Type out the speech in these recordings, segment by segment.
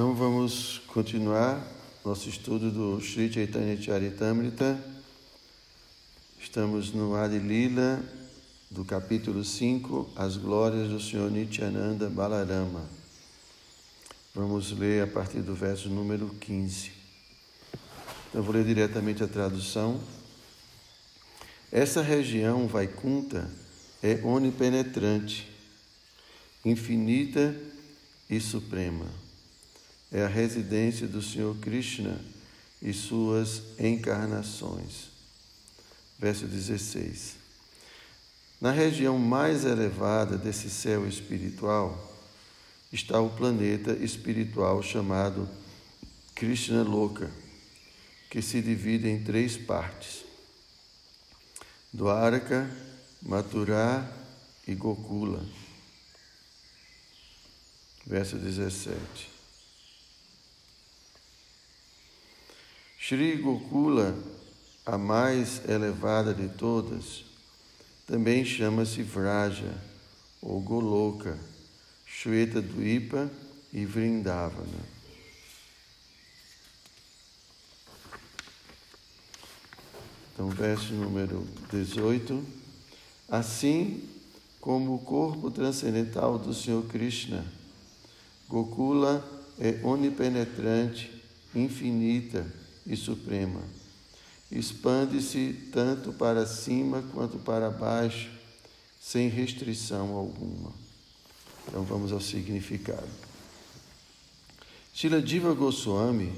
Então vamos continuar nosso estudo do Sri Chaitanya Charitamrita. Estamos no Adi Lila do capítulo 5, As Glórias do Senhor Nityananda Balarama. Vamos ler a partir do verso número 15. Então vou ler diretamente a tradução. Essa região Vaikunta é onipenetrante, infinita e suprema é a residência do Senhor Krishna e suas encarnações. Verso 16. Na região mais elevada desse céu espiritual está o planeta espiritual chamado Krishna Loka, que se divide em três partes: Dwaraka, Mathura e Gokula. Verso 17. Shri Gokula, a mais elevada de todas, também chama-se Vraja ou Goloka, Shweta Dvipa e Vrindavana. Então, verso número 18. Assim como o corpo transcendental do Senhor Krishna, Gokula é onipenetrante, infinita, e suprema. Expande-se tanto para cima quanto para baixo, sem restrição alguma. Então vamos ao significado. Shila Diva Goswami,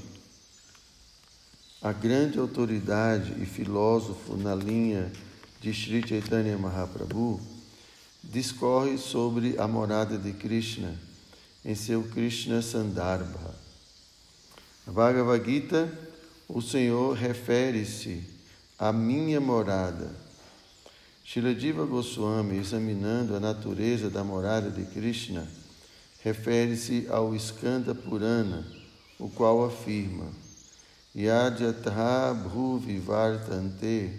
a grande autoridade e filósofo na linha de Sri Chaitanya Mahaprabhu, discorre sobre a morada de Krishna em seu Krishna Sandarbha. Bhagavad Gita o Senhor refere-se à minha morada. Shiladiva Goswami, examinando a natureza da morada de Krishna, refere-se ao Skanda Purana, o qual afirma: Yajatha Bhuvi Vartante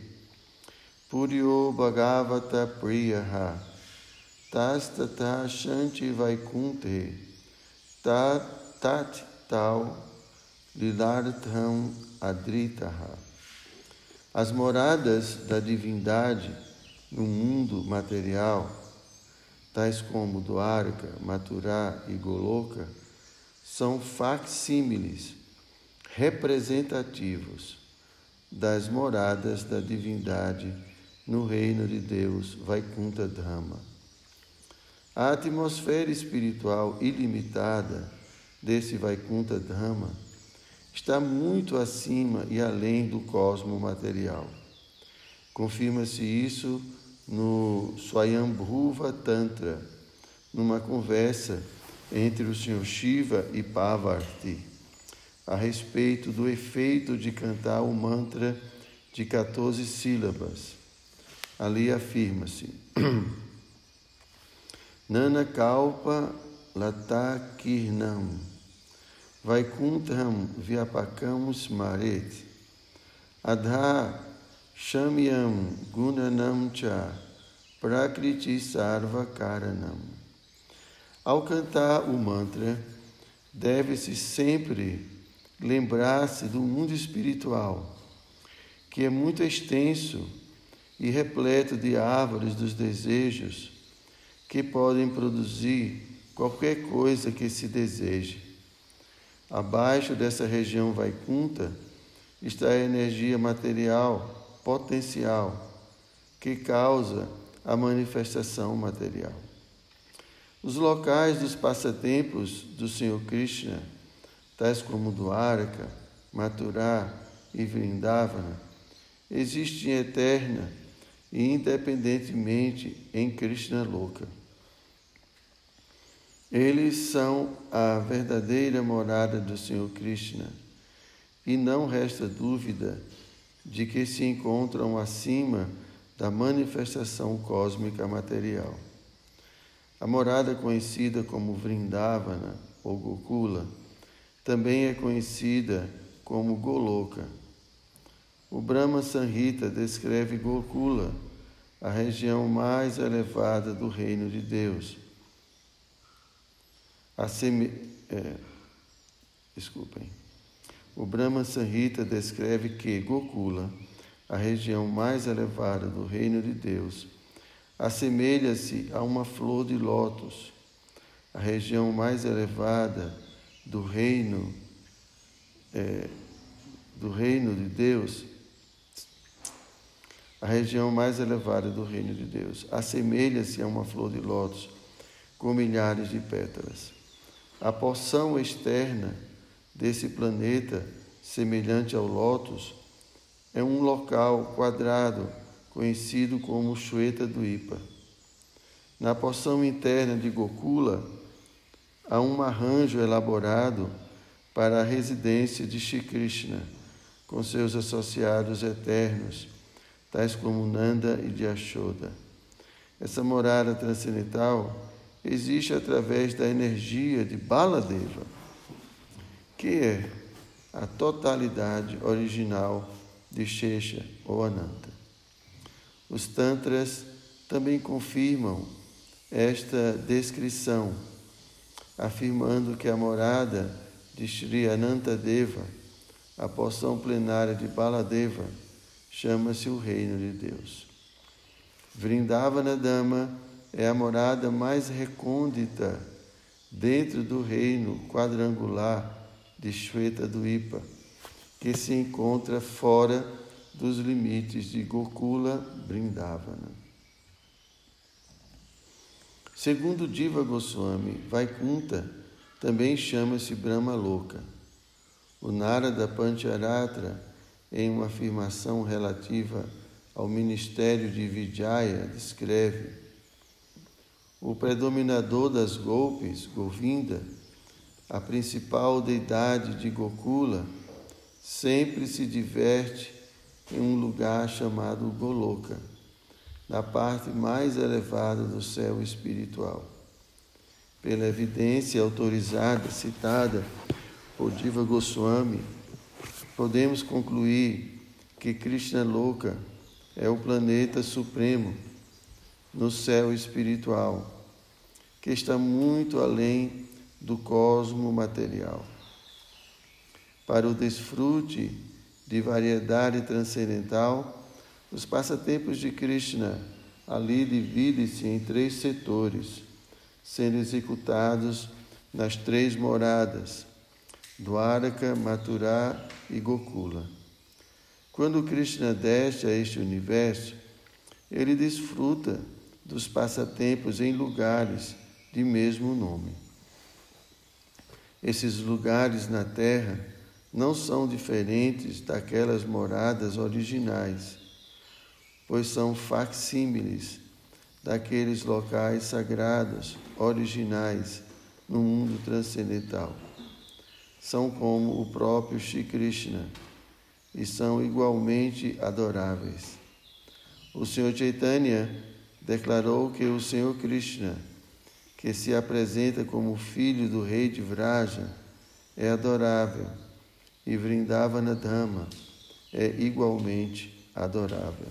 Puryo Bhagavata Priyaha Tastata Shanti Vaikunte Tat Tal Lilartham Adritaha. As moradas da divindade no mundo material, tais como Dwarka, Mathura e Goloka, são facsímiles representativos das moradas da divindade no reino de Deus, Vaikunta Dhamma. A atmosfera espiritual ilimitada desse Vaikunta Dhamma está muito acima e além do cosmo material. Confirma-se isso no Swayambhuva Tantra, numa conversa entre o Sr. Shiva e Pavarti, a respeito do efeito de cantar o mantra de 14 sílabas. Ali afirma-se: Nana Kalpa Latakirnam Vaikuntham Vyapakam Smaret Adha Shamyam Gunanam Cha Prakriti Sarva Karanam. Ao cantar o mantra, deve-se sempre lembrar-se do mundo espiritual, que é muito extenso e repleto de árvores dos desejos que podem produzir qualquer coisa que se deseje. Abaixo dessa região Vaikunta está a energia material potencial que causa a manifestação material. Os locais dos passatempos do Senhor Krishna, tais como Dwaraka, Mathura e Vrindavana, existem eterna e independentemente em Krishna Loka. Eles são a verdadeira morada do Senhor Krishna e não resta dúvida de que se encontram acima da manifestação cósmica material. A morada conhecida como Vrindavana ou Gokula também é conhecida como Goloka. O Brahma Sanhita descreve Gokula, a região mais elevada do reino de Deus a semi, é, Desculpem. O Brahma Sanhita descreve que Gokula, a região mais elevada do reino de Deus, assemelha-se a uma flor de lótus. A região mais elevada do reino é, do reino de Deus, a região mais elevada do reino de Deus, assemelha-se a uma flor de lótus com milhares de pétalas. A porção externa desse planeta, semelhante ao lótus, é um local quadrado conhecido como Shweta do Ipa. Na porção interna de Gokula, há um arranjo elaborado para a residência de Shri Krishna, com seus associados eternos, tais como Nanda e Yashoda. Essa morada transcendental existe através da energia de Baladeva, que é a totalidade original de Shesha ou Ananta. Os Tantras também confirmam esta descrição, afirmando que a morada de Sri Anantadeva, a porção plenária de Baladeva, chama-se o Reino de Deus. Vrindavana Dama é a morada mais recôndita dentro do reino quadrangular de Shweta do Ipa, que se encontra fora dos limites de Gokula Vrindavana. Segundo Diva Goswami, Vaikunta também chama-se Brahma Loka. O Narada Pancharatra, em uma afirmação relativa ao ministério de Vijaya, descreve o predominador das golpes, Govinda, a principal deidade de Gokula, sempre se diverte em um lugar chamado Goloka, na parte mais elevada do céu espiritual. Pela evidência autorizada, citada por Diva Goswami, podemos concluir que Krishna Loka é o planeta supremo no céu espiritual, que está muito além do cosmo material. Para o desfrute de variedade transcendental, os passatempos de Krishna ali dividem-se em três setores sendo executados nas três moradas, Dwaraka, Mathura e Gokula. Quando Krishna desce a este universo, ele desfruta dos passatempos em lugares de mesmo nome. Esses lugares na terra não são diferentes daquelas moradas originais, pois são facsímiles daqueles locais sagrados originais no mundo transcendental. São como o próprio Shri Krishna e são igualmente adoráveis. O Senhor Chaitanya declarou que o Senhor Krishna, que se apresenta como filho do rei de Vraja, é adorável e Vrindavana Dhamma é igualmente adorável.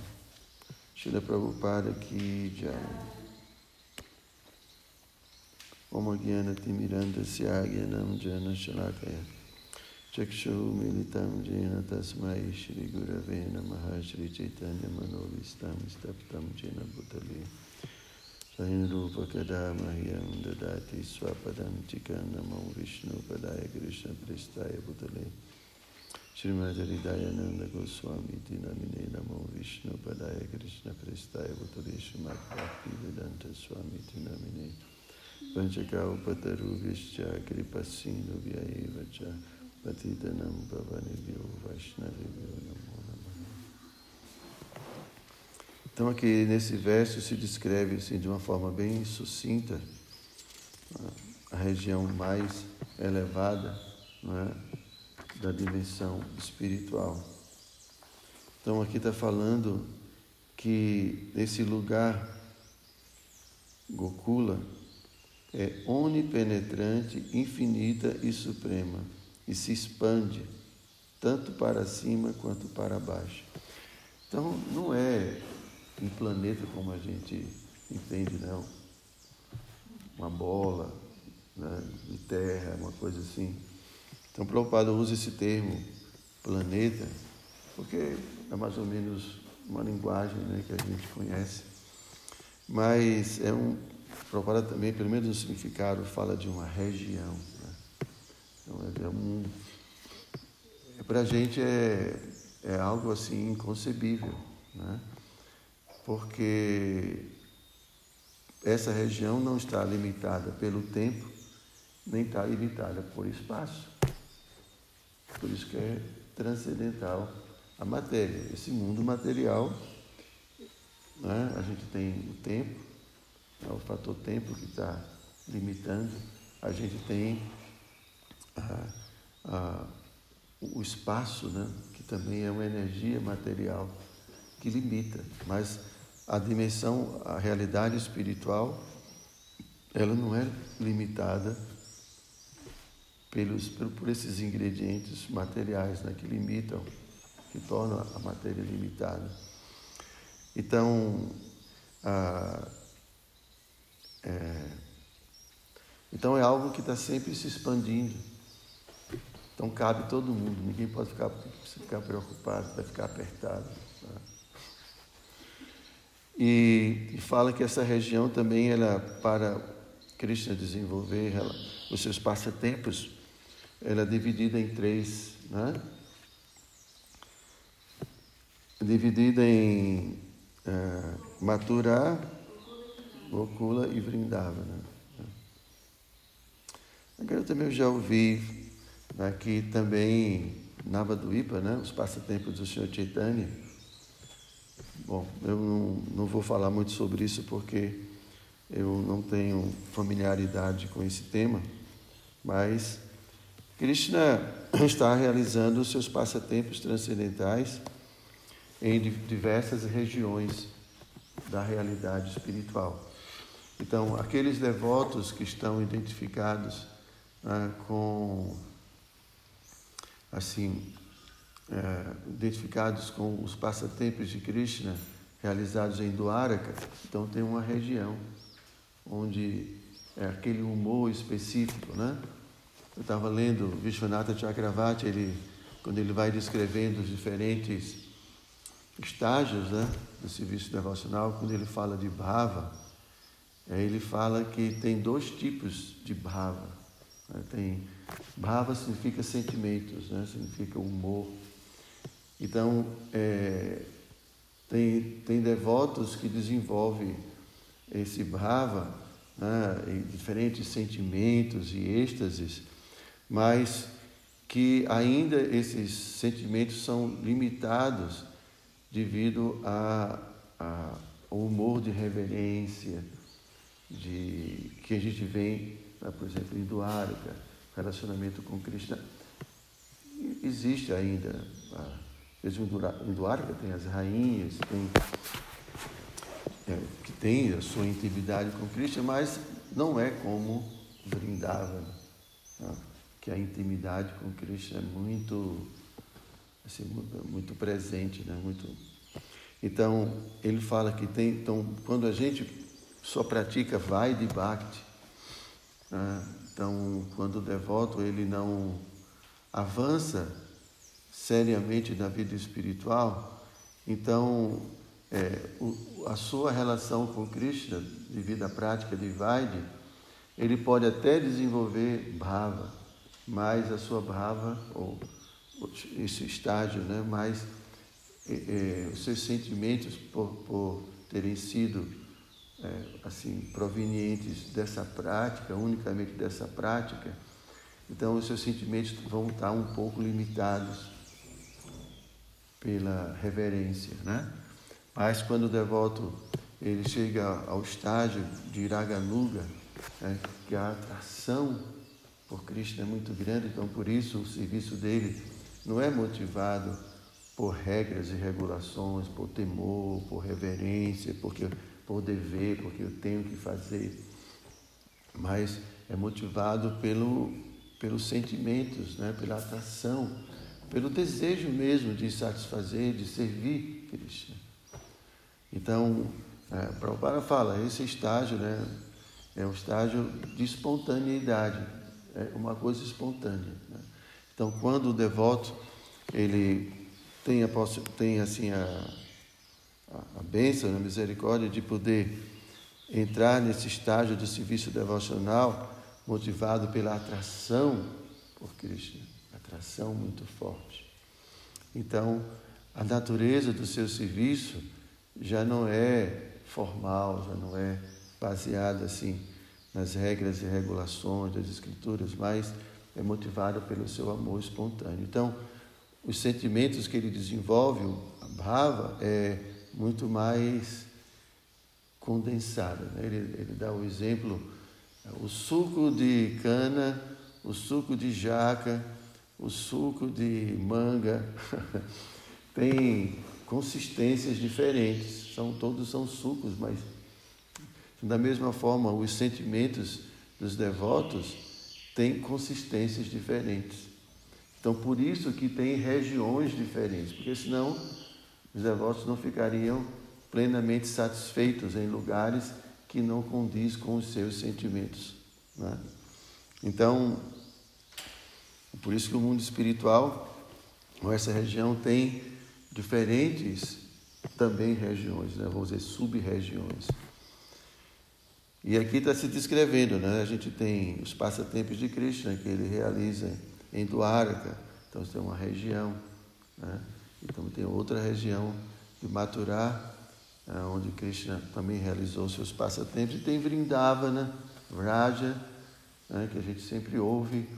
Shila Prabhupada ki jai. Om Gyana Timiranda Syagyanam Jana Shalakaya Chakshu Militam Jena Tasmai Shri Gurave Namaha Shri Chaitanya Manovistam Staptam Jena Bhutale स्वयंरूपकदा मह्यं ददाति स्वपदं चिका नमो विष्णुपदाय कृष्णप्रिस्ताय पुतले गोस्वामी गोस्वामीति नमिने नमो विष्णुपदाय कृष्णप्रिस्ताय पुतले श्रीमद्भक्तिवेदान्तस्वामीति नमिने पञ्चकाउपतरुभिश्च कृपसिन्धुभ्य एव च पतितनं भवनिभ्यो वैष्णवेभ्यो नमो Então aqui nesse verso se descreve assim, de uma forma bem sucinta a região mais elevada é? da dimensão espiritual. Então aqui está falando que nesse lugar, Gokula, é onipenetrante, infinita e suprema, e se expande tanto para cima quanto para baixo. Então não é um planeta como a gente entende, não. Uma bola né, de terra, uma coisa assim Então, Prabhupada usa esse termo planeta, porque é mais ou menos uma linguagem né, que a gente conhece. Mas é um. Prabhupada também, pelo menos no significado, fala de uma região. Né? Então, é, é um. É, Para a gente é, é algo assim inconcebível, né? Porque essa região não está limitada pelo tempo, nem está limitada por espaço. Por isso que é transcendental a matéria. Esse mundo material, né? a gente tem o tempo, é o fator tempo que está limitando, a gente tem a, a, o espaço, né? que também é uma energia material que limita, mas a dimensão, a realidade espiritual, ela não é limitada pelos, por esses ingredientes materiais né, que limitam, que tornam a matéria limitada. Então, a, é, então é algo que está sempre se expandindo. Então cabe todo mundo, ninguém pode ficar, ficar preocupado, vai ficar apertado. E, e, fala que essa região também ela para Krishna desenvolver ela, os seus passatempos, ela é dividida em três, né? Dividida em uh, Mathura, Gokula e Vrindavana. Né? Agora também eu já ouvi aqui também Navaduipa, né? os passatempos do Senhor Chaitanya, Bom, eu não, não vou falar muito sobre isso porque eu não tenho familiaridade com esse tema, mas Krishna está realizando seus passatempos transcendentais em diversas regiões da realidade espiritual. Então, aqueles devotos que estão identificados ah, com, assim, é, identificados com os passatempos de Krishna realizados em Dwaraka, então tem uma região onde é aquele humor específico, né? Eu estava lendo Vishwanatha Chakravarti, ele, quando ele vai descrevendo os diferentes estágios né, do serviço devocional, quando ele fala de bhava, ele fala que tem dois tipos de bhava. Né? Tem bhava significa sentimentos, né? significa humor. Então, é, tem, tem devotos que desenvolvem esse brava, né, diferentes sentimentos e êxtases, mas que ainda esses sentimentos são limitados devido a, a, ao humor de reverência de, que a gente vê, né, por exemplo, em Duarca, relacionamento com Krishna. Existe ainda mesmo em Duarca tem as rainhas, tem, é, que tem a sua intimidade com Cristo, mas não é como Vrindavana, né? que a intimidade com Cristo é muito, assim, muito presente, né? muito... Então, ele fala que tem, então, quando a gente só pratica vai de Bhakti, né? então, quando o devoto ele não avança seriamente na vida espiritual, então é, o, a sua relação com Krishna, devido à prática de Vaidya, ele pode até desenvolver bhava, mas a sua bhava, ou esse estágio, né, mas é, é, os seus sentimentos por, por terem sido é, assim provenientes dessa prática, unicamente dessa prática, então os seus sentimentos vão estar um pouco limitados pela reverência, né? Mas quando o devoto ele chega ao estágio de Iraganuga, né, que a atração por Cristo é muito grande, então por isso o serviço dele não é motivado por regras e regulações, por temor, por reverência, porque por dever, porque eu tenho que fazer, mas é motivado pelo pelos sentimentos, né, pela atração pelo desejo mesmo de satisfazer, de servir Krishna. Então, é, Prabhupada fala, esse estágio né, é um estágio de espontaneidade, é uma coisa espontânea. Né? Então, quando o devoto ele tem, a, tem assim a, a, bênção, a misericórdia de poder entrar nesse estágio do serviço devocional motivado pela atração por Cristo, atração muito forte. Então, a natureza do seu serviço já não é formal, já não é baseada assim nas regras e regulações das escrituras, mas é motivada pelo seu amor espontâneo. Então, os sentimentos que ele desenvolve, a Bhava, é muito mais condensada. Né? Ele, ele dá o exemplo, o suco de cana, o suco de jaca, o suco de manga, tem consistências diferentes. São todos são sucos, mas da mesma forma os sentimentos dos devotos têm consistências diferentes. Então por isso que tem regiões diferentes, porque senão os devotos não ficariam plenamente satisfeitos em lugares que não condiz com os seus sentimentos. Né? Então, por isso que o mundo espiritual, essa região tem diferentes também regiões, né? vamos dizer, sub-regiões. E aqui está se descrevendo, né? a gente tem os passatempos de Krishna que ele realiza em Dwarka, então tem uma região, né? então tem outra região de Mathura, né? onde Krishna também realizou seus passatempos, e tem Vrindavana, Vraja, né? que a gente sempre ouve,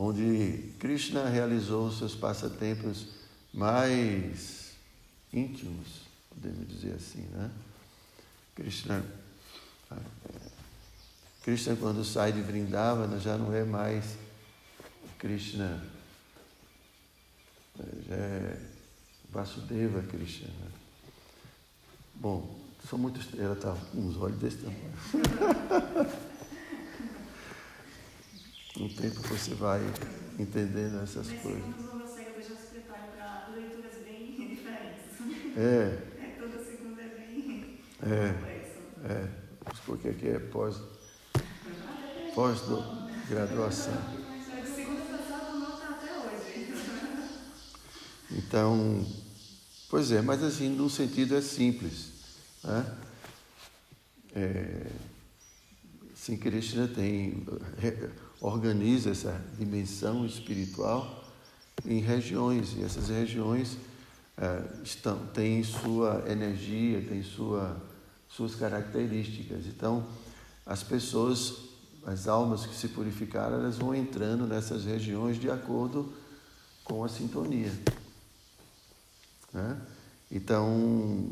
onde Krishna realizou seus passatempos mais íntimos, podemos dizer assim, né? Krishna, Krishna quando sai de Vrindavana já não é mais Krishna, já é Vasudeva Krishna. Né? Bom, são muitos, ela está com uns olhos desse tamanho. no tempo você vai entendendo essas coisas. É. é. Toda segunda é bem é, é. Porque aqui é pós, pós graduação. Então, pois é, mas assim, num sentido é simples. Né? É, sim, Krishna tem, organiza essa dimensão espiritual em regiões, e essas regiões é, estão, têm sua energia, têm sua, suas características. Então, as pessoas, as almas que se purificaram, elas vão entrando nessas regiões de acordo com a sintonia. Né? Então,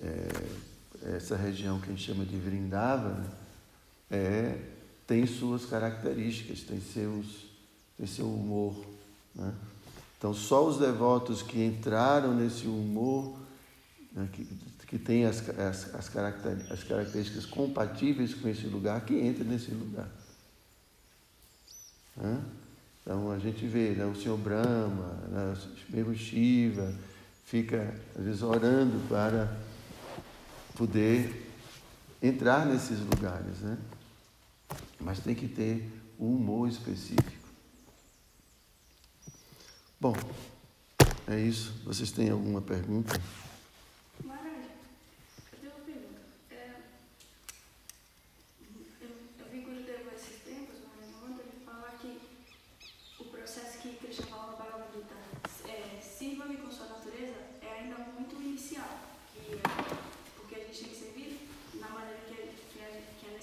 é, essa região que a gente chama de Vrindavana é, tem suas características, tem, seus, tem seu humor. Né? Então, só os devotos que entraram nesse humor, né, que, que têm as, as, as, as características compatíveis com esse lugar, que entram nesse lugar. Né? Então, a gente vê né, o Senhor Brahma, né, mesmo Shiva, fica, às vezes, orando para poder entrar nesses lugares, né? Mas tem que ter um humor específico. Bom, é isso. Vocês têm alguma pergunta?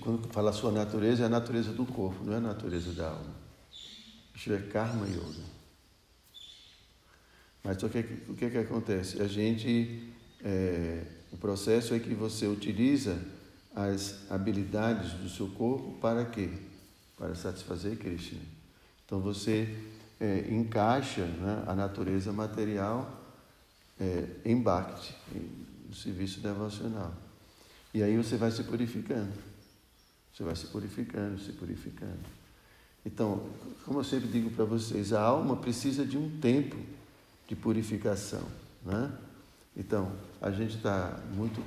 quando fala a sua natureza, é a natureza do corpo, não é a natureza da alma. Isso é karma yoga. Mas o que, o que, que acontece? A gente, é, o processo é que você utiliza as habilidades do seu corpo para quê? Para satisfazer Krishna. Então você é, encaixa né, a natureza material é, em Bhakti, no serviço devocional. E aí você vai se purificando. Você vai se purificando, se purificando. Então, como eu sempre digo para vocês, a alma precisa de um tempo de purificação. Né? Então, a gente está muito,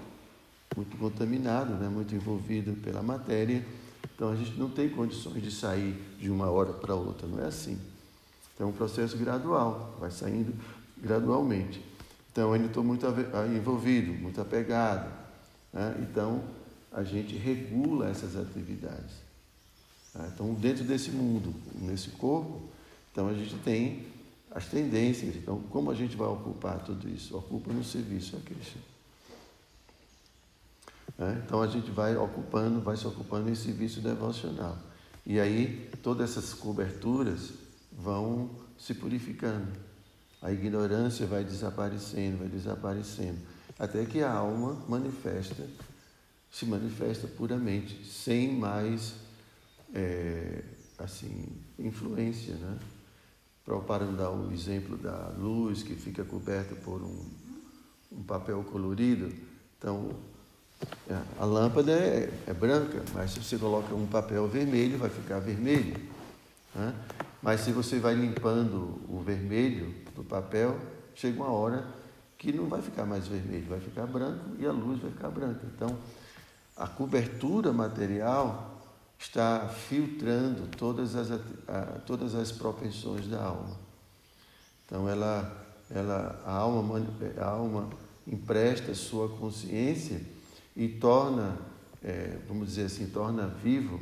muito contaminado, né? muito envolvido pela matéria, então a gente não tem condições de sair de uma hora para outra, não é assim. Então é um processo gradual, vai saindo gradualmente. Então eu ainda estou muito envolvido, muito apegado. Né? Então a gente regula essas atividades. Né? Então dentro desse mundo, nesse corpo, então a gente tem as tendências. Então como a gente vai ocupar tudo isso? Ocupa no serviço a Cristo. Né? Então a gente vai ocupando, vai se ocupando em serviço devocional. E aí todas essas coberturas vão se purificando. A ignorância vai desaparecendo, vai desaparecendo, até que a alma manifesta, se manifesta puramente, sem mais é, assim influência, né? Para dar o exemplo da luz que fica coberta por um, um papel colorido, então é, a lâmpada é, é, branca, mas se você coloca um papel vermelho, vai ficar vermelho. Né? Mas se você vai limpando o vermelho do papel, chega uma hora que não vai ficar mais vermelho, vai ficar branco e a luz vai ficar branca. Então, a cobertura material está filtrando todas as, todas as propensões da alma. Então, ela, ela, a, alma, a alma empresta sua consciência e torna, é, vamos dizer assim, torna vivo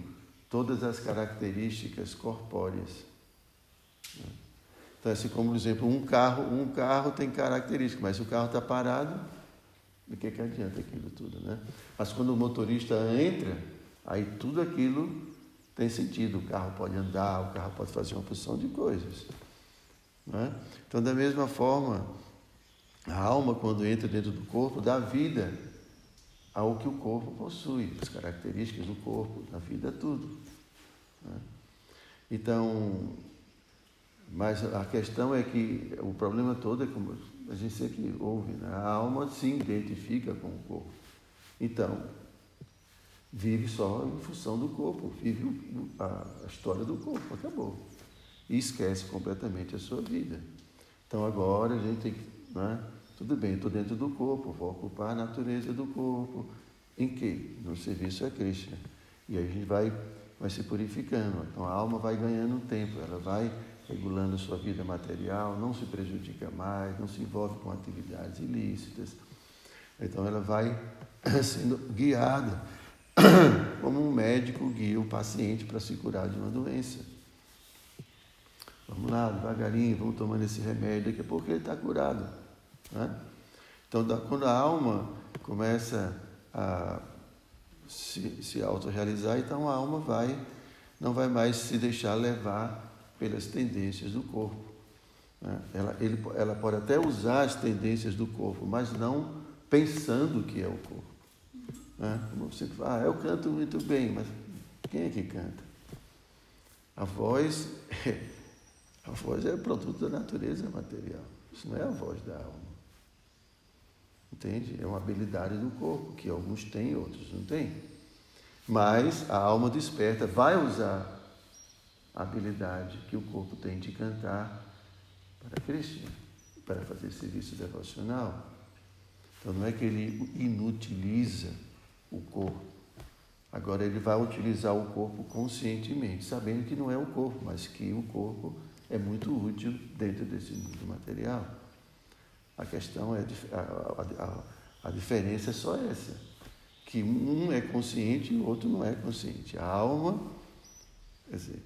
todas as características corpóreas. Então, assim como, por exemplo, um carro, um carro tem características, mas se o carro está parado, de que, que adianta aquilo tudo, né? Mas quando o motorista entra, aí tudo aquilo tem sentido. O carro pode andar, o carro pode fazer uma porção de coisas. Né? Então, da mesma forma, a alma, quando entra dentro do corpo, dá vida ao que o corpo possui, as características do corpo, da vida, tudo. Né? Então, mas a questão é que o problema todo é como a gente sempre ouve, né? a alma se identifica com o corpo. Então, vive só em função do corpo, vive a história do corpo, acabou. E esquece completamente a sua vida. Então agora a gente tem que. Né? Tudo bem, estou dentro do corpo, vou ocupar a natureza do corpo. Em que? No serviço a Cristo. E aí a gente vai, vai se purificando. Então a alma vai ganhando tempo, ela vai regulando sua vida material, não se prejudica mais, não se envolve com atividades ilícitas. Então ela vai sendo guiada como um médico guia o paciente para se curar de uma doença. Vamos lá, devagarinho, vamos tomando esse remédio, daqui a pouco ele está curado. Né? Então, quando a alma começa a se, se autorrealizar, então a alma vai, não vai mais se deixar levar pelas tendências do corpo. Né? Ela, ele, ela pode até usar as tendências do corpo, mas não pensando que é o corpo. Né? Como você fala, ah, eu canto muito bem, mas quem é que canta? A voz, a voz é produto da natureza material. Isso não é a voz da alma. Entende? É uma habilidade do corpo, que alguns têm, outros não têm. Mas a alma desperta vai usar habilidade que o corpo tem de cantar para Cristo, para fazer serviço devocional. Então não é que ele inutiliza o corpo. Agora ele vai utilizar o corpo conscientemente, sabendo que não é o corpo, mas que o corpo é muito útil dentro desse mundo material. A questão é a, a, a diferença é só essa, que um é consciente e o outro não é consciente. A alma, quer dizer,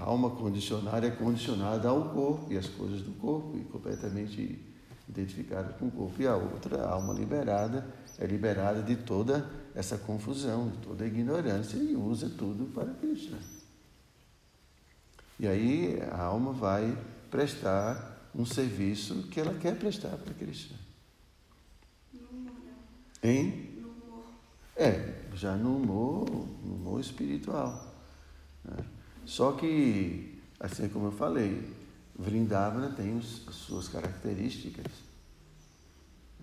a alma condicionada é condicionada ao corpo e às coisas do corpo e completamente identificada com o corpo. E a outra, a alma liberada, é liberada de toda essa confusão, de toda a ignorância e usa tudo para Krishna. E aí a alma vai prestar um serviço que ela quer prestar para Krishna. Hein? É, já no humor, no humor espiritual. Né? Só que, assim como eu falei, Vrindavana tem as suas características.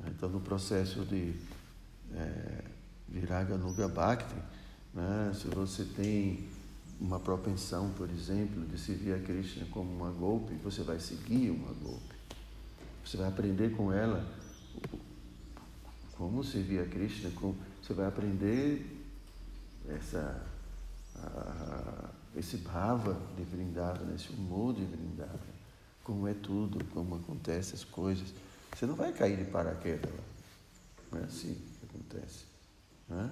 Então, no processo de é, Viraga Bhakti, né, se você tem uma propensão, por exemplo, de servir a Krishna como uma golpe, você vai seguir uma golpe. Você vai aprender com ela como servir a Krishna, como, você vai aprender essa, a, esse bhava de Vrindavana, esse humor de Vrindavana, como é tudo, como acontecem as coisas. Você não vai cair de paraquedas lá. Não é assim que acontece. Né?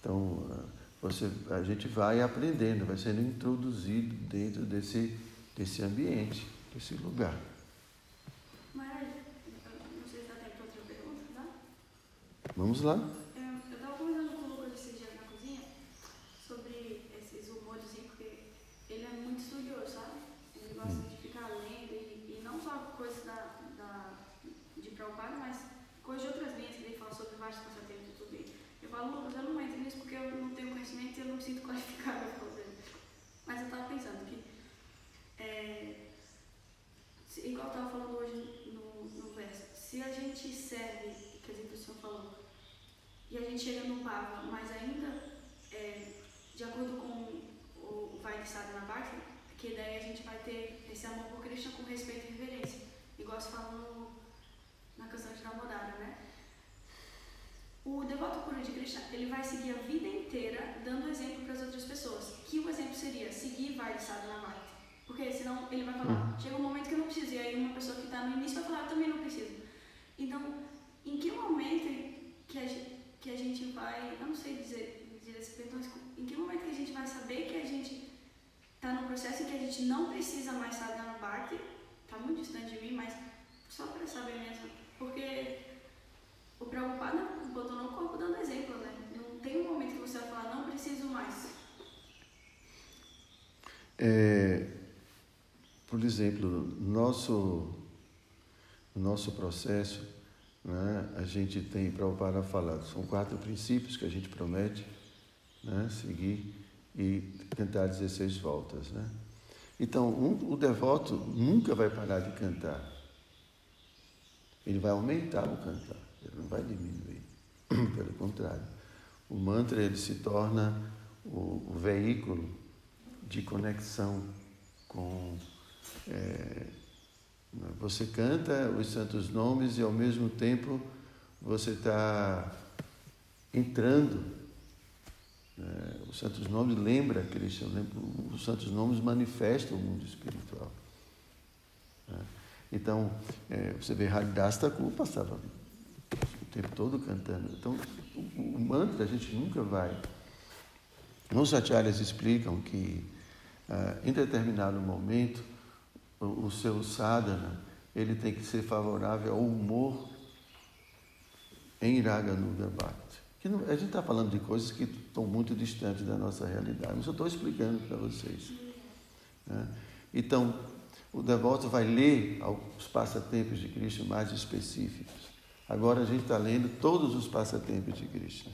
Então, você, a gente vai aprendendo, vai sendo introduzido dentro desse, desse ambiente, desse lugar. Mas, não sei se dá tempo para outra pergunta, tá? Vamos lá. É, Eu estava conversando com o Lucas esses dias na cozinha sobre esses humores, assim, porque ele é muito estudioso, sabe? Ele gosta de ficar lendo e, e não só coisas da, da, de Prabhupada, mas coisas de outras linhas que ele fala sobre vários passatempos e tudo. Eu falo, Lucas, eu não entro nisso porque eu não tenho conhecimento e eu não me sinto qualificado para fazer. Mas eu estava pensando que, é, se- igual eu estava falando hoje no, no verso, se a gente serve, quer dizer, que o senhor falou, e a gente chega no Bhava, mas ainda, é, de acordo com o Vai de Sadhana Bhakti, que daí a gente vai ter esse amor por Krishna com respeito e reverência. Igual se fala no, na canção de Damodara, né? O devoto puro de Krishna, ele vai seguir a vida inteira dando exemplo para as outras pessoas. Que o exemplo seria seguir Vai de Sadhana Bhakti. Porque senão ele vai falar, chega um momento que eu não preciso. E aí uma pessoa que está no início vai falar, eu também não preciso. Então, em que momento que a gente, que a gente vai, eu não sei dizer, dizer esse perdão, em que momento que a gente vai saber que a gente está no processo em que a gente não precisa mais dando Bhakti, está muito distante de mim, mas só para saber mesmo, porque o Prabhupada botou no corpo dando exemplo, né? Não tem um momento que você vai falar, não preciso mais. É, por exemplo, no nosso, no nosso processo, né, a gente tem, para falar, são quatro princípios que a gente promete né, seguir e cantar 16 voltas. Né? Então, um, o devoto nunca vai parar de cantar. Ele vai aumentar o cantar, ele não vai diminuir. Pelo contrário, o mantra ele se torna o, o veículo de conexão com. É, você canta os santos nomes e ao mesmo tempo você está entrando. Né? Os santos nomes lembra Cristo, lembra, os santos nomes manifestam o mundo espiritual. Né? Então, é, você vê Haridas Thakur passava o tempo todo cantando. Então, o, o mantra a gente nunca vai. Os acharyas explicam que ah, em determinado momento o, o seu sadhana ele tem que ser favorável ao humor em Raga Nuga Bhakti. Que não, a gente está falando de coisas que estão muito distantes da nossa realidade, mas eu estou explicando para vocês. Né? Então, o devoto vai ler os passatempos de Krishna mais específicos. Agora a gente está lendo todos os passatempos de Krishna.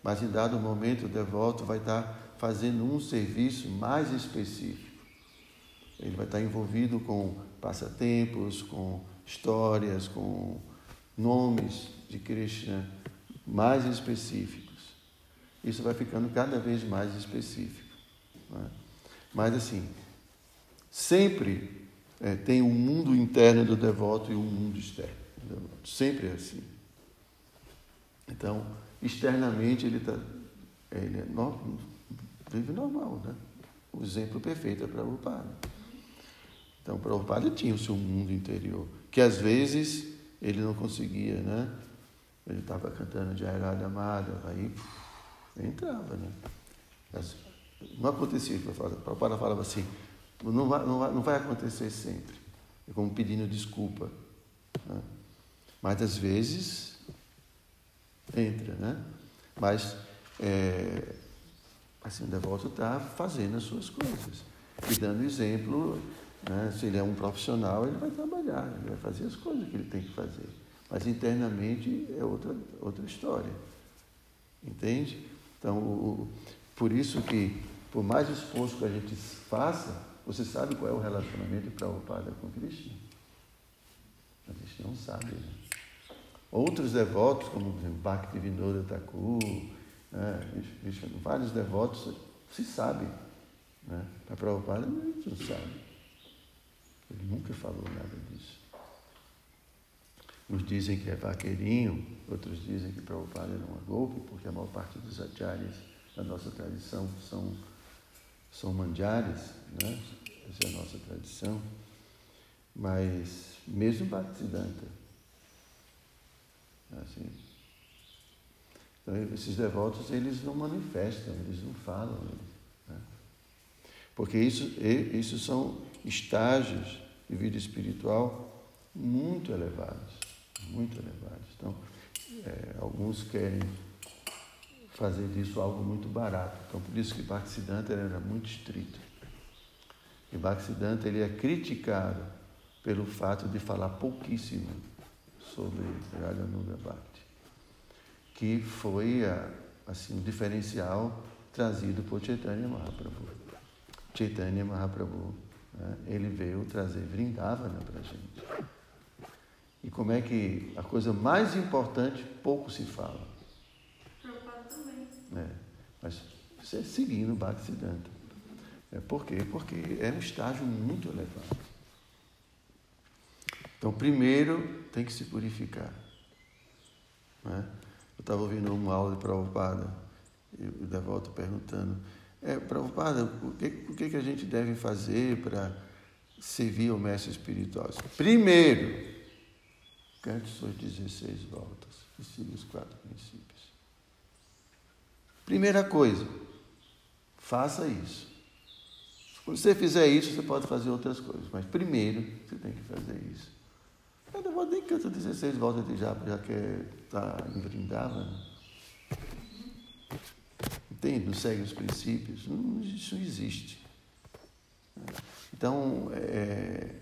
Mas em dado momento o devoto vai estar fazendo um serviço mais específico. Ele vai estar envolvido com passatempos, com histórias, com nomes de Krishna mais específicos. Isso vai ficando cada vez mais específico. Né? Mas assim, sempre é, tem um mundo interno do devoto e um mundo externo. do devoto. Sempre é assim. Então, externamente ele, tá, ele é no, vive normal, né? O exemplo perfeito é Prabhupada. Então, Prabhupada tinha o seu mundo interior, que às vezes ele não conseguia, né? Ele estava cantando de Airada Amada, aí puf, entrava, né? Mas não acontecia, Prabhupada falava assim, não vai, não vai, não vai acontecer sempre. É como pedindo desculpa. Né? Mas às vezes entra, né? Mas é, assim, o devoto está fazendo as suas coisas e dando exemplo. Né? Se ele é um profissional, ele vai trabalhar, ele vai fazer as coisas que ele tem que fazer. Mas internamente é outra, outra história. Entende? Então, o, por isso que, por mais esforço que a gente faça, Você sabe qual é o relacionamento de Prabhupada com Krishna? A gente não sabe. Né? Outros devotos, como por exemplo, Bhaktivinoda Thakur, né? vários devotos, se sabe. Né? Para Prabhupada, gente não sabe. Ele nunca falou nada disso. Uns dizem que é vaqueirinho, outros dizem que Prabhupada era um golpe, porque a maior parte dos acharyas da nossa tradição são, são mandiares, né? essa é a nossa tradição. Mas mesmo Bhaktisiddhanta, assim, então, esses devotos eles não manifestam, eles não falam, né? porque isso, isso são estágios de vida espiritual muito elevados muito elevados. Então, é, alguns querem fazer disso algo muito barato. Então, por isso que Bhaktisiddhanta era muito estrito. E Bhaktisiddhanta ele é criticado pelo fato de falar pouquíssimo sobre Radhanuga Bhakti, que foi assim, um diferencial trazido por Chaitanya Mahaprabhu. Chaitanya Mahaprabhu, né, ele veio trazer Vrindavana para a gente. E como é que a coisa mais importante pouco se fala. Preocupado também. É, mas você seguindo o Bhaktisiddhanta. É, por quê? Porque é um estágio muito elevado. Então, primeiro tem que se purificar. Né? Eu estava ouvindo uma aula de Prabhupada e o devoto perguntando: é, Prabhupada, o que, o que a gente deve fazer para servir ao mestre espiritual? Primeiro, Cante suas 16 voltas e siga os quatro princípios. Primeira coisa, faça isso. Se você fizer isso, você pode fazer outras coisas, mas primeiro você tem que fazer isso. Eu não vou nem cantar 16 voltas de japa, já que está em Vrindava. Entende? Não segue os princípios. Isso não existe. Então, é,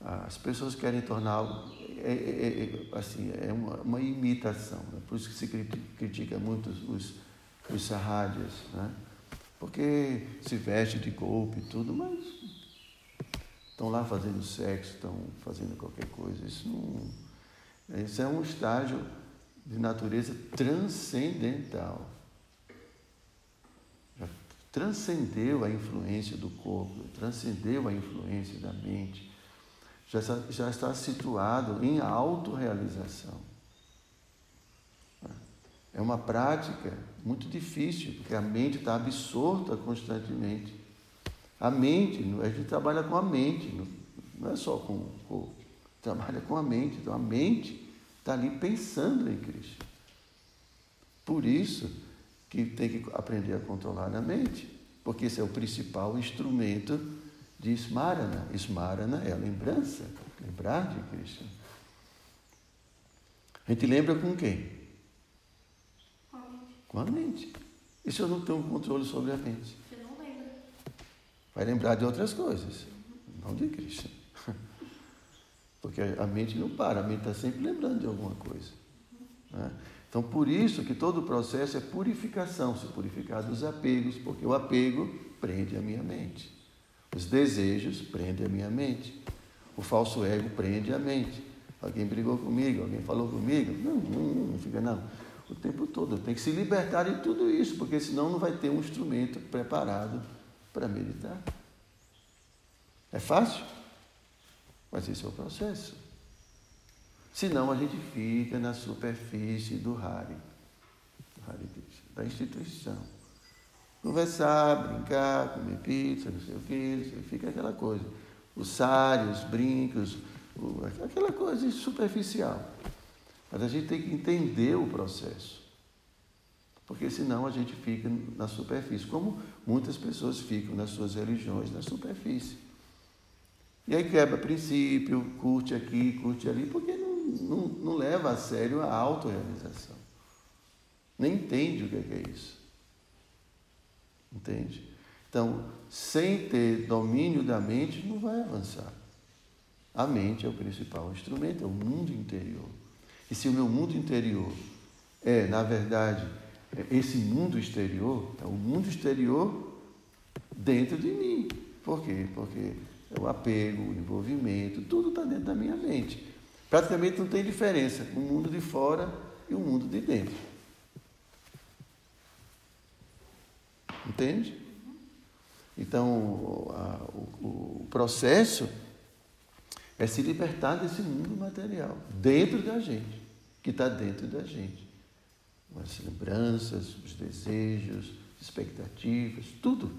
as pessoas querem tornar algo, é, é, é, assim, é uma, uma imitação. Né? Por isso que se critica muito os, os sarrádias, né? porque se veste de golpe e tudo, mas estão lá fazendo sexo, estão fazendo qualquer coisa. Isso, não, isso é um estágio de natureza transcendental. Já transcendeu a influência do corpo, transcendeu a influência da mente já está, já está situado em autorrealização. É uma prática muito difícil, porque a mente está absorta constantemente. A mente, a gente trabalha com a mente, não é só com o corpo, trabalha com a mente. Então a mente está ali pensando em Cristo. Por isso que tem que aprender a controlar a mente, porque esse é o principal instrumento de Smarana. Smarana é a lembrança, lembrar de Krishna. A gente lembra com quem? Com a mente. E se eu não tenho controle sobre a mente? Você não lembra. Vai lembrar de outras coisas, não de Krishna. Porque a mente não para, a mente está sempre lembrando de alguma coisa. Né? Então, por isso que todo o processo é purificação, se purificar dos apegos, porque o apego prende a minha mente. Os desejos prendem a minha mente. O falso ego prende a mente. Alguém brigou comigo, alguém falou comigo. Não, não, não fica não. O tempo todo. Tem que se libertar de tudo isso, porque senão não vai ter um instrumento preparado para meditar. É fácil? Mas esse é o processo. Senão a gente fica na superfície do Hari, do Hari da instituição conversar, brincar, comer pizza, não sei o que, fica aquela coisa. Os sários, os brincos, aquela coisa superficial. Mas a gente tem que entender o processo. Porque senão a gente fica na superfície, como muitas pessoas ficam nas suas religiões na superfície. E aí quebra princípio, curte aqui, curte ali, porque não, não, não leva a sério a autorrealização. Nem entende o que é, é isso. Entende? Então, sem ter domínio da mente, não vai avançar. A mente é o principal instrumento, é o mundo interior. E se o meu mundo interior é, na verdade, esse mundo exterior, é o mundo exterior dentro de mim. Por quê? Porque é o apego, o envolvimento, tudo está dentro da minha mente. Praticamente não tem diferença o mundo de fora e o mundo de dentro. Entende? Então, a, o, o processo é se libertar desse mundo material, dentro da gente, que está dentro da gente. As lembranças, os desejos, expectativas, tudo.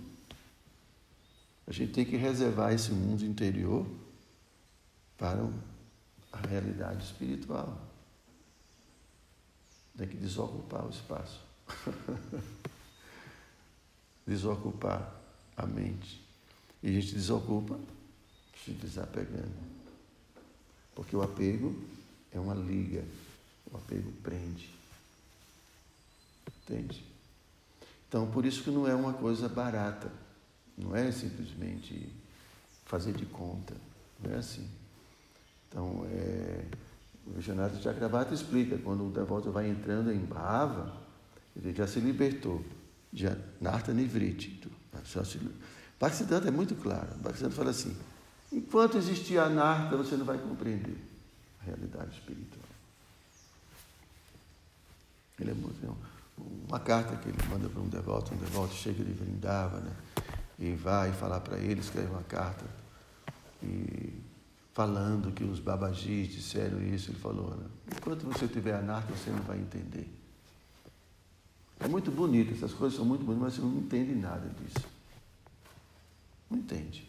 A gente tem que reservar esse mundo interior para a realidade espiritual. Tem que desocupar o espaço. desocupar a mente. E a gente desocupa se desapegando. Porque o apego é uma liga. O apego prende. Entende? Então, por isso que não é uma coisa barata. Não é simplesmente fazer de conta. Não é assim. Então, é, o Janata Chakravarti explica, quando o devoto vai entrando em Bhava, ele já se libertou de Narta Nivriti. Bhaktisiddhanta é muito claro. Bhaktisiddhanta fala assim, enquanto existir a Narta, você não vai compreender a realidade espiritual. Ele é muito... Uma carta que ele manda para um devoto, um devoto chega de Vrindava, né? E vai falar para ele, escreve uma carta. E falando que os babajis disseram isso, ele falou, né? enquanto você tiver anarca, você não vai entender. É muito bonito, essas coisas são muito bonitas, mas você não entende nada disso. Não entende.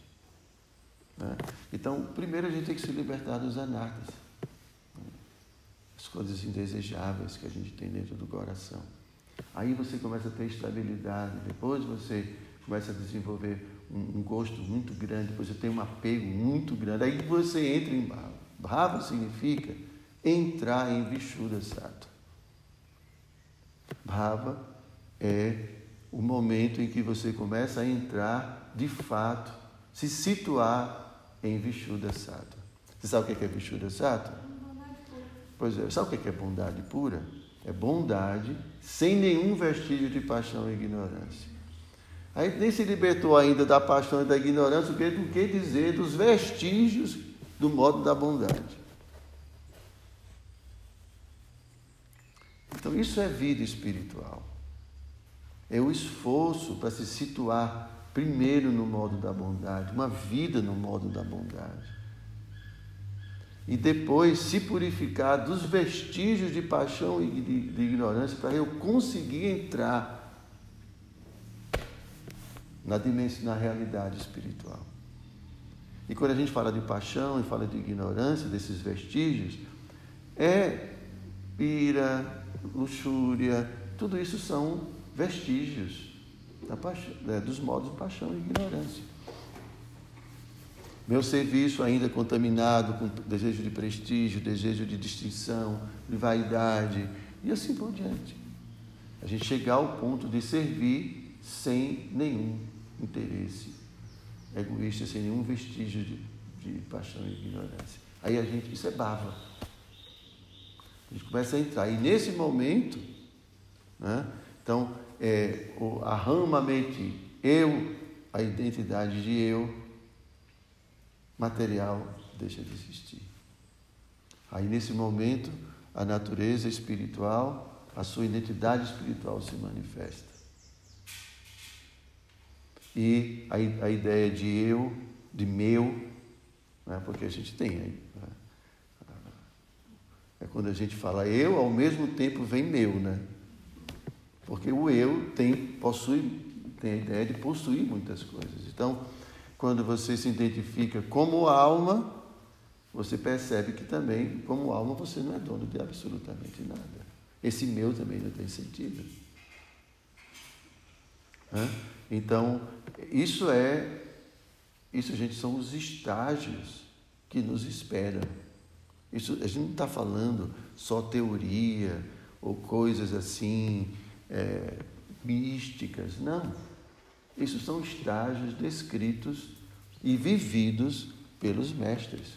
Né? Então, primeiro a gente tem que se libertar dos anarcas. As coisas indesejáveis que a gente tem dentro do coração. Aí você começa a ter estabilidade, depois você começa a desenvolver um, um gosto muito grande, depois você tem um apego muito grande. Aí você entra em Bhava. Bhava significa entrar em Vishuddha Sattva. Bhava é o momento em que você começa a entrar de fato, se situar em Vishuddha Sattva. Você sabe o que é Vishuddha Sattva? Pois é, sabe o que é bondade pura? É bondade sem nenhum vestígio de paixão e ignorância. A gente nem se libertou ainda da paixão e da ignorância, o que, o que dizer dos vestígios do modo da bondade. Então, isso é vida espiritual. É o esforço para se situar primeiro no modo da bondade, uma vida no modo da bondade. E depois se purificar dos vestígios de paixão e de, de ignorância para eu conseguir entrar na dimensão, na realidade espiritual. E quando a gente fala de paixão e fala de ignorância, desses vestígios, é ira, luxúria, tudo isso são vestígios paixão, é, dos modos de paixão e ignorância. Meu serviço ainda contaminado com desejo de prestígio, desejo de distinção, de vaidade e assim por diante. A gente chegar ao ponto de servir sem nenhum interesse egoísta, sem nenhum vestígio de, de paixão e ignorância. Aí a gente, isso é bava. A gente começa a entrar. E nesse momento, né, então, é, a rama mente, eu, a identidade de eu, material deixa de existir. Aí nesse momento, a natureza espiritual, a sua identidade espiritual se manifesta. E a, a ideia de eu, de meu, né, porque a gente tem. Né, é quando a gente fala eu, ao mesmo tempo vem meu, né? Porque o eu tem, possui, tem a ideia de possuir muitas coisas. Então, quando você se identifica como alma, você percebe que também, como alma, você não é dono de absolutamente nada. Esse meu também não tem sentido. Então, isso é, isso, gente, são os estágios que nos esperam. Isso, a gente não está falando só teoria ou coisas assim é, místicas, não. Isso são estágios descritos e vividos pelos mestres.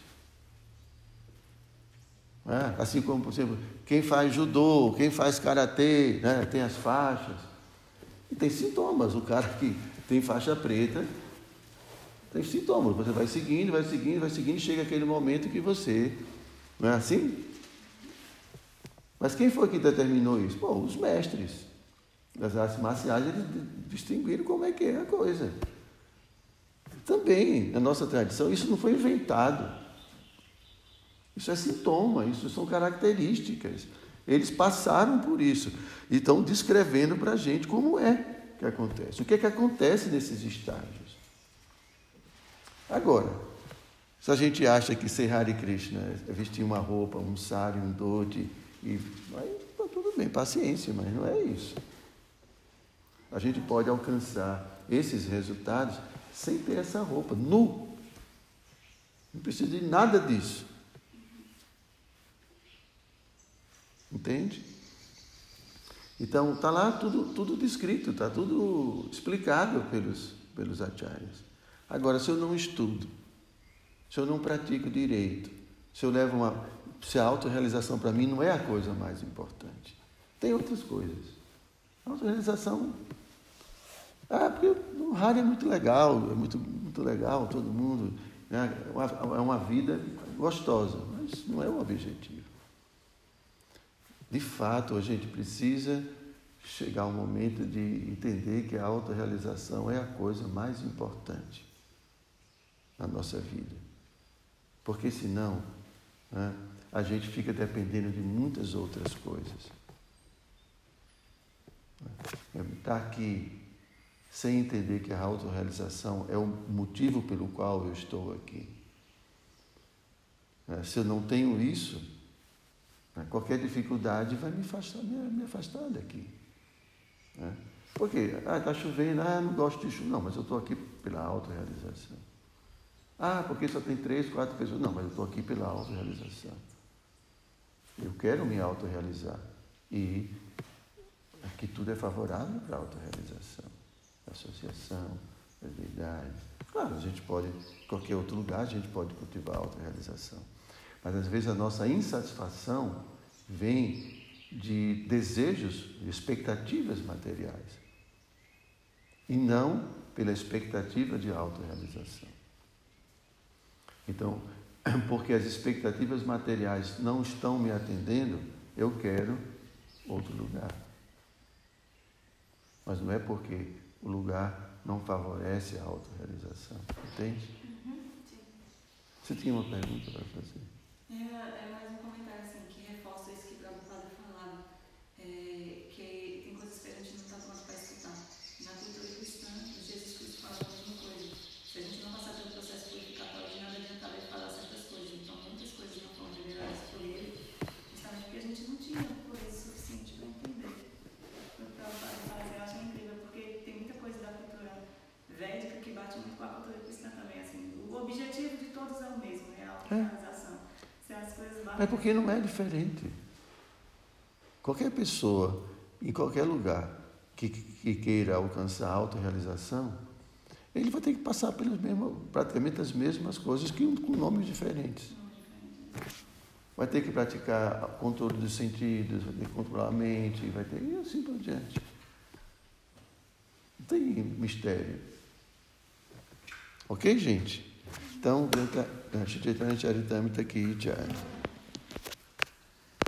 É? Assim como, por exemplo, quem faz judô, quem faz karatê, né? tem as faixas. E tem sintomas. O cara que tem faixa preta, Tem sintomas. Você vai seguindo, vai seguindo, vai seguindo, chega aquele momento que você. Não é assim? Mas quem foi que determinou isso? Bom, os mestres das artes marciais, eles distinguiram como é que é a coisa. Também, na nossa tradição, isso não foi inventado. Isso é sintoma, isso são características. Eles passaram por isso e estão descrevendo para a gente como é que acontece. O que é que acontece nesses estágios? Agora, se a gente acha que ser Hare Krishna é vestir uma roupa, um sari, um dhoti, e aí tá tudo bem, paciência, mas não é isso. A gente pode alcançar esses resultados sem ter essa roupa, nu. Não precisa de nada disso. Entende? Então, está lá tudo, tudo descrito, está tudo explicado pelos, pelos acharyas. Agora, se eu não estudo, se eu não pratico direito, se eu levo uma. Se a autorrealização para mim não é a coisa mais importante. Tem outras coisas. A autorrealização. Ah, porque o rádio é muito legal, é muito, muito legal, todo mundo. Né? É, uma, é vida gostosa, mas não é o objetivo. De fato, a gente precisa chegar ao momento de entender que a autorrealização é a coisa mais importante na nossa vida. Porque senão, né, a gente fica dependendo de muitas outras coisas. Está aqui sem entender que a autorrealização é o motivo pelo qual eu estou aqui. Se eu não tenho isso, né? Qualquer dificuldade vai me afastar, me afastar daqui. Né? Por quê? Ah, está chovendo, ah, não gosto de chuva. Não, mas eu estou aqui pela autorrealização. Ah, porque só tem três, quatro pessoas. Não, mas eu estou aqui pela autorrealização. Eu quero me autorrealizar. E aqui tudo é favorável para a autorrealização. Associação, verdade. Claro, a gente pode, em qualquer outro lugar, a gente pode cultivar a autorrealização. Mas às vezes a nossa insatisfação vem de desejos, de expectativas materiais. E não pela expectativa de autorrealização. Então, porque as expectativas materiais não estão me atendendo, eu quero outro lugar. Mas não é porque o lugar não favorece a autorrealização. Entende? Uhum, Você tinha uma pergunta para fazer? É, é mais um comentário assim, que reforça isso que o Prabhupada falava, é, que tem coisas que a gente não está pronto para escutar. Na cultura cristã, Jesus Cristo fala a mesma coisa. Se a gente não passar pelo processo purificatório, de nada adianta ele falar certas coisas. Então, muitas coisas não foram reveladas por ele, justamente porque a gente não tinha coisa suficiente para entender. O Prabhupada fala assim, eu acho incrível, porque tem muita coisa da cultura védica que bate muito com a cultura cristã também. Assim, o objetivo de todos é o mesmo, é a autorrealização. É porque não é diferente. Qualquer pessoa, em qualquer lugar, que, que queira alcançar a autorrealização, ele vai ter que passar pelas mesmas, praticamente as mesmas coisas que com nomes diferentes. Vai ter que praticar controle dos sentidos, vai ter que controlar a mente, vai ter e assim por diante. Não tem mistério. Ok, gente? Então, Chaitanya Charitamrita Ki Jai.